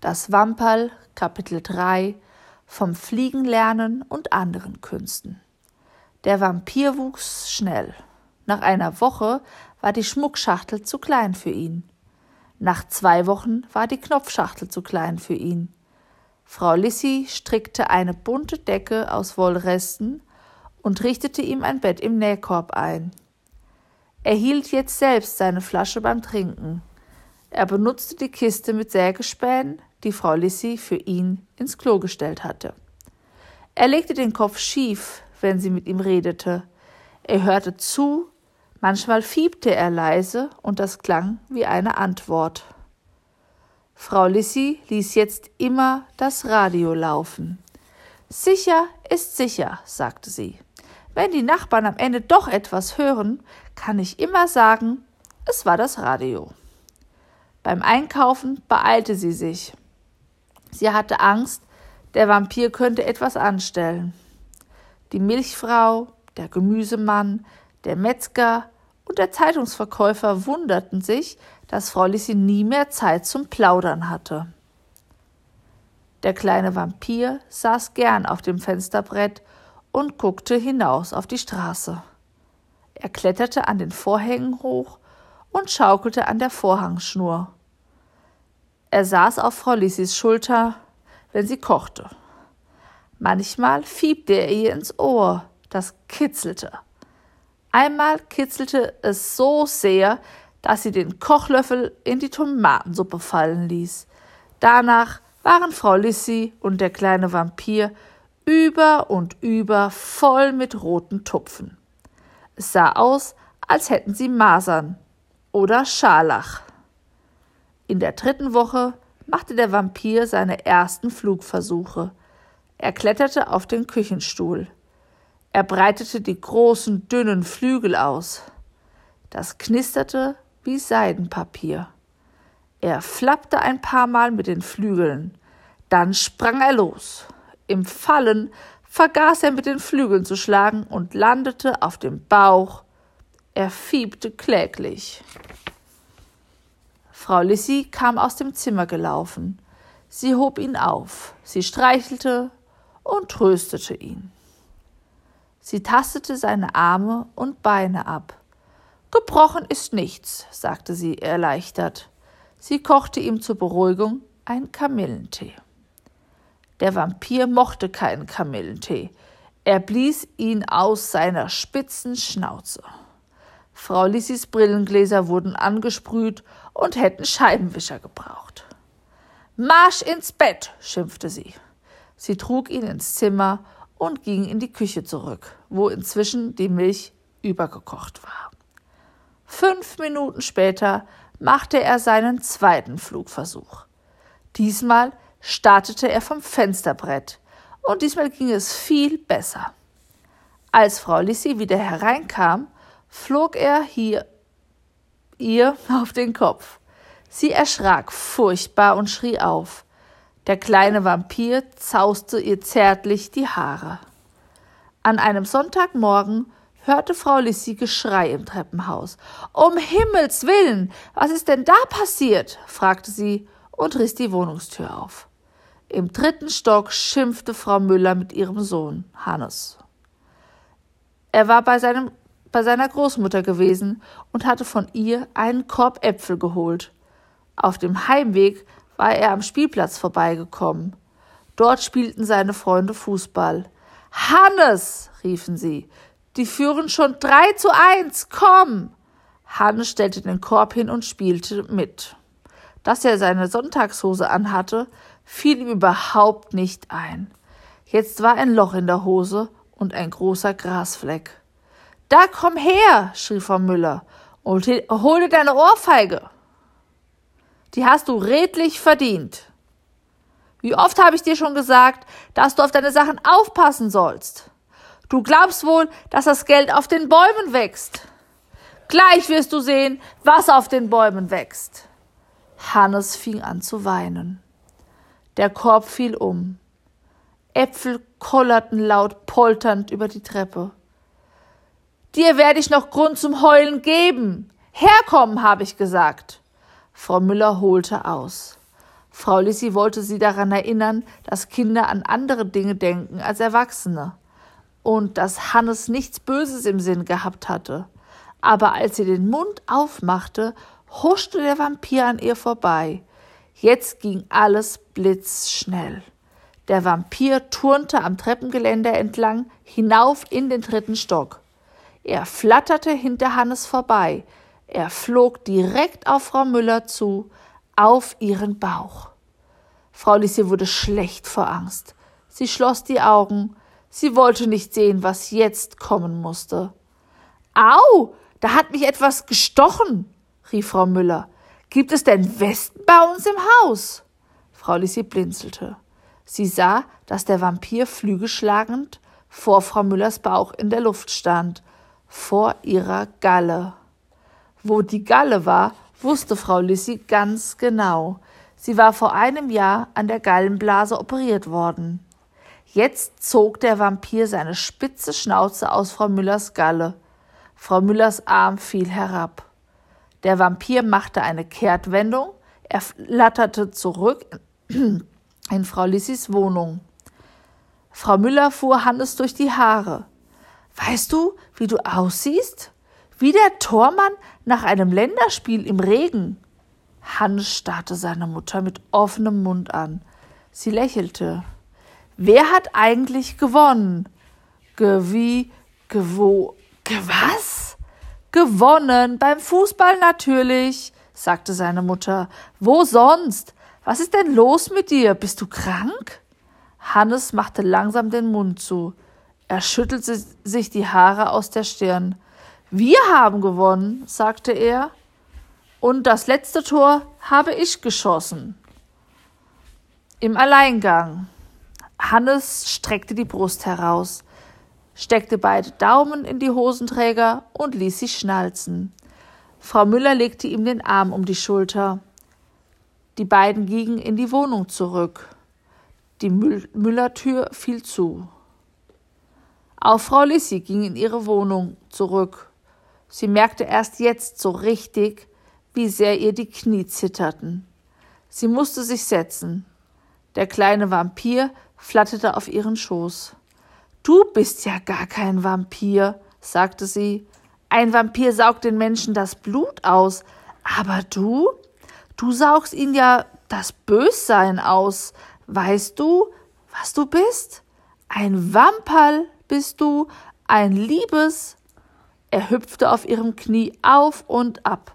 Das Wamperl, Kapitel 3 vom Fliegenlernen und anderen Künsten. Der Vampir wuchs schnell. Nach einer Woche war die Schmuckschachtel zu klein für ihn. Nach zwei Wochen war die Knopfschachtel zu klein für ihn. Frau Lissy strickte eine bunte Decke aus Wollresten und richtete ihm ein Bett im Nähkorb ein. Er hielt jetzt selbst seine Flasche beim Trinken. Er benutzte die Kiste mit Sägespänen, die Frau Lissy für ihn ins Klo gestellt hatte. Er legte den Kopf schief, wenn sie mit ihm redete. Er hörte zu, manchmal fiebte er leise, und das klang wie eine Antwort. Frau Lissy ließ jetzt immer das Radio laufen. Sicher ist sicher, sagte sie. Wenn die Nachbarn am Ende doch etwas hören, kann ich immer sagen, es war das Radio. Beim Einkaufen beeilte sie sich. Sie hatte Angst, der Vampir könnte etwas anstellen. Die Milchfrau, der Gemüsemann, der Metzger und der Zeitungsverkäufer wunderten sich, dass Frau Lissi nie mehr Zeit zum Plaudern hatte. Der kleine Vampir saß gern auf dem Fensterbrett und guckte hinaus auf die Straße. Er kletterte an den Vorhängen hoch und schaukelte an der Vorhangschnur. Er saß auf Frau Lissis Schulter, wenn sie kochte. Manchmal fiebte er ihr ins Ohr, das kitzelte. Einmal kitzelte es so sehr, dass sie den Kochlöffel in die Tomatensuppe fallen ließ. Danach waren Frau Lissy und der kleine Vampir über und über voll mit roten Tupfen. Es sah aus, als hätten sie Masern oder Scharlach. In der dritten Woche machte der Vampir seine ersten Flugversuche. Er kletterte auf den Küchenstuhl. Er breitete die großen, dünnen Flügel aus. Das knisterte wie Seidenpapier. Er flappte ein paar Mal mit den Flügeln. Dann sprang er los. Im Fallen vergaß er mit den Flügeln zu schlagen und landete auf dem Bauch. Er fiebte kläglich. Frau Lissy kam aus dem Zimmer gelaufen. Sie hob ihn auf, sie streichelte und tröstete ihn. Sie tastete seine Arme und Beine ab. Gebrochen ist nichts, sagte sie erleichtert. Sie kochte ihm zur Beruhigung einen Kamillentee. Der Vampir mochte keinen Kamillentee. Er blies ihn aus seiner spitzen Schnauze. Frau Lissys Brillengläser wurden angesprüht und hätten Scheibenwischer gebraucht. Marsch ins Bett, schimpfte sie. Sie trug ihn ins Zimmer und ging in die Küche zurück, wo inzwischen die Milch übergekocht war. Fünf Minuten später machte er seinen zweiten Flugversuch. Diesmal startete er vom Fensterbrett, und diesmal ging es viel besser. Als Frau Lissy wieder hereinkam, flog er hier ihr auf den Kopf. Sie erschrak furchtbar und schrie auf. Der kleine Vampir zauste ihr zärtlich die Haare. An einem Sonntagmorgen hörte Frau Lissy Geschrei im Treppenhaus. Um Himmels willen, was ist denn da passiert? fragte sie und riss die Wohnungstür auf. Im dritten Stock schimpfte Frau Müller mit ihrem Sohn Hannes. Er war bei, seinem, bei seiner Großmutter gewesen und hatte von ihr einen Korb Äpfel geholt. Auf dem Heimweg war er am Spielplatz vorbeigekommen. Dort spielten seine Freunde Fußball. Hannes, riefen sie, die führen schon drei zu eins, komm! Hannes stellte den Korb hin und spielte mit. Dass er seine Sonntagshose anhatte, fiel ihm überhaupt nicht ein. Jetzt war ein Loch in der Hose und ein großer Grasfleck. Da komm her, schrie Frau Müller, und hol dir deine Ohrfeige. Die hast du redlich verdient. Wie oft habe ich dir schon gesagt, dass du auf deine Sachen aufpassen sollst? Du glaubst wohl, dass das Geld auf den Bäumen wächst. Gleich wirst du sehen, was auf den Bäumen wächst. Hannes fing an zu weinen. Der Korb fiel um. Äpfel kollerten laut polternd über die Treppe. Dir werde ich noch Grund zum Heulen geben. Herkommen, habe ich gesagt. Frau Müller holte aus. Frau Lissi wollte sie daran erinnern, dass Kinder an andere Dinge denken als Erwachsene und dass Hannes nichts Böses im Sinn gehabt hatte. Aber als sie den Mund aufmachte, huschte der Vampir an ihr vorbei. Jetzt ging alles blitzschnell. Der Vampir turnte am Treppengeländer entlang hinauf in den dritten Stock. Er flatterte hinter Hannes vorbei. Er flog direkt auf Frau Müller zu, auf ihren Bauch. Frau Lissi wurde schlecht vor Angst. Sie schloss die Augen. Sie wollte nicht sehen, was jetzt kommen musste. Au, da hat mich etwas gestochen, rief Frau Müller. Gibt es denn Westen bei uns im Haus? Frau Lissi blinzelte. Sie sah, dass der Vampir flügelschlagend vor Frau Müllers Bauch in der Luft stand, vor ihrer Galle. Wo die Galle war, wusste Frau Lissi ganz genau. Sie war vor einem Jahr an der Gallenblase operiert worden. Jetzt zog der Vampir seine spitze Schnauze aus Frau Müllers Galle. Frau Müllers Arm fiel herab. Der Vampir machte eine Kehrtwendung, er flatterte zurück in Frau Lissis Wohnung. Frau Müller fuhr Hannes durch die Haare. Weißt du, wie du aussiehst? Wie der Tormann nach einem Länderspiel im Regen. Hannes starrte seine Mutter mit offenem Mund an. Sie lächelte. Wer hat eigentlich gewonnen? Gewie, gewo, gewas? Gewonnen, beim Fußball natürlich, sagte seine Mutter. Wo sonst? Was ist denn los mit dir? Bist du krank? Hannes machte langsam den Mund zu. Er schüttelte sich die Haare aus der Stirn. Wir haben gewonnen, sagte er. Und das letzte Tor habe ich geschossen. Im Alleingang. Hannes streckte die Brust heraus steckte beide Daumen in die Hosenträger und ließ sie schnalzen. Frau Müller legte ihm den Arm um die Schulter. Die beiden gingen in die Wohnung zurück. Die Mü Müllertür fiel zu. Auch Frau Lissi ging in ihre Wohnung zurück. Sie merkte erst jetzt so richtig, wie sehr ihr die Knie zitterten. Sie musste sich setzen. Der kleine Vampir flatterte auf ihren Schoß. Du bist ja gar kein Vampir, sagte sie. Ein Vampir saugt den Menschen das Blut aus, aber du, du saugst ihn ja das Bössein aus. Weißt du, was du bist? Ein Wamperl bist du, ein Liebes. Er hüpfte auf ihrem Knie auf und ab.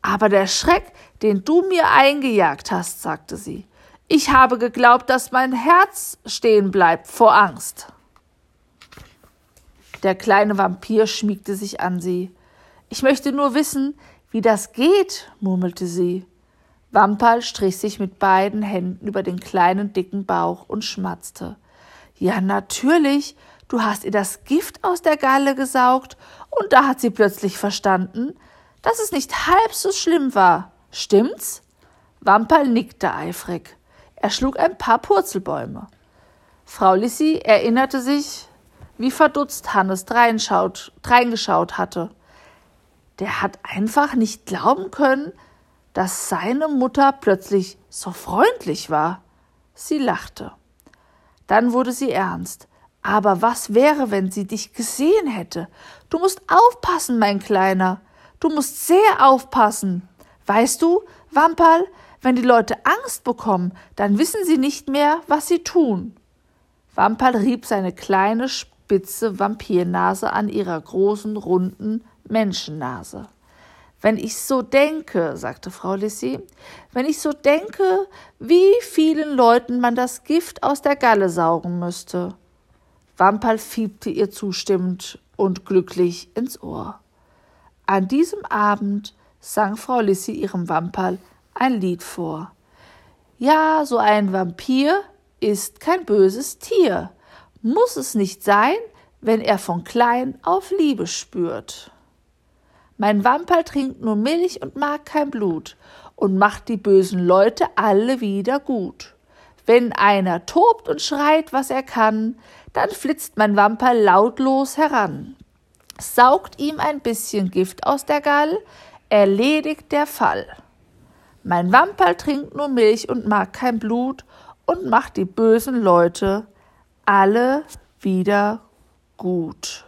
Aber der Schreck, den du mir eingejagt hast, sagte sie. Ich habe geglaubt, dass mein Herz stehen bleibt vor Angst. Der kleine Vampir schmiegte sich an sie. Ich möchte nur wissen, wie das geht, murmelte sie. Wamperl strich sich mit beiden Händen über den kleinen dicken Bauch und schmatzte. Ja, natürlich, du hast ihr das Gift aus der Galle gesaugt, und da hat sie plötzlich verstanden, dass es nicht halb so schlimm war. Stimmt's? Wamperl nickte eifrig. Er schlug ein paar Purzelbäume. Frau Lissi erinnerte sich, wie verdutzt Hannes dreingeschaut hatte. Der hat einfach nicht glauben können, dass seine Mutter plötzlich so freundlich war. Sie lachte. Dann wurde sie ernst. Aber was wäre, wenn sie dich gesehen hätte? Du musst aufpassen, mein Kleiner. Du musst sehr aufpassen. Weißt du, Wamperl, wenn die Leute Angst bekommen, dann wissen sie nicht mehr, was sie tun. Wamperl rieb seine kleine, spitze Vampirnase an ihrer großen, runden Menschennase. Wenn ich so denke, sagte Frau Lissy, wenn ich so denke, wie vielen Leuten man das Gift aus der Galle saugen müsste. Wamperl fiebte ihr zustimmend und glücklich ins Ohr. An diesem Abend sang Frau Lissy ihrem Wamperl ein Lied vor. Ja, so ein Vampir ist kein böses Tier muss es nicht sein, wenn er von klein auf Liebe spürt. Mein Wamperl trinkt nur Milch und mag kein Blut und macht die bösen Leute alle wieder gut. Wenn einer tobt und schreit, was er kann, dann flitzt mein Wamperl lautlos heran, saugt ihm ein bisschen Gift aus der Gall, erledigt der Fall. Mein Wamperl trinkt nur Milch und mag kein Blut und macht die bösen Leute alle wieder gut.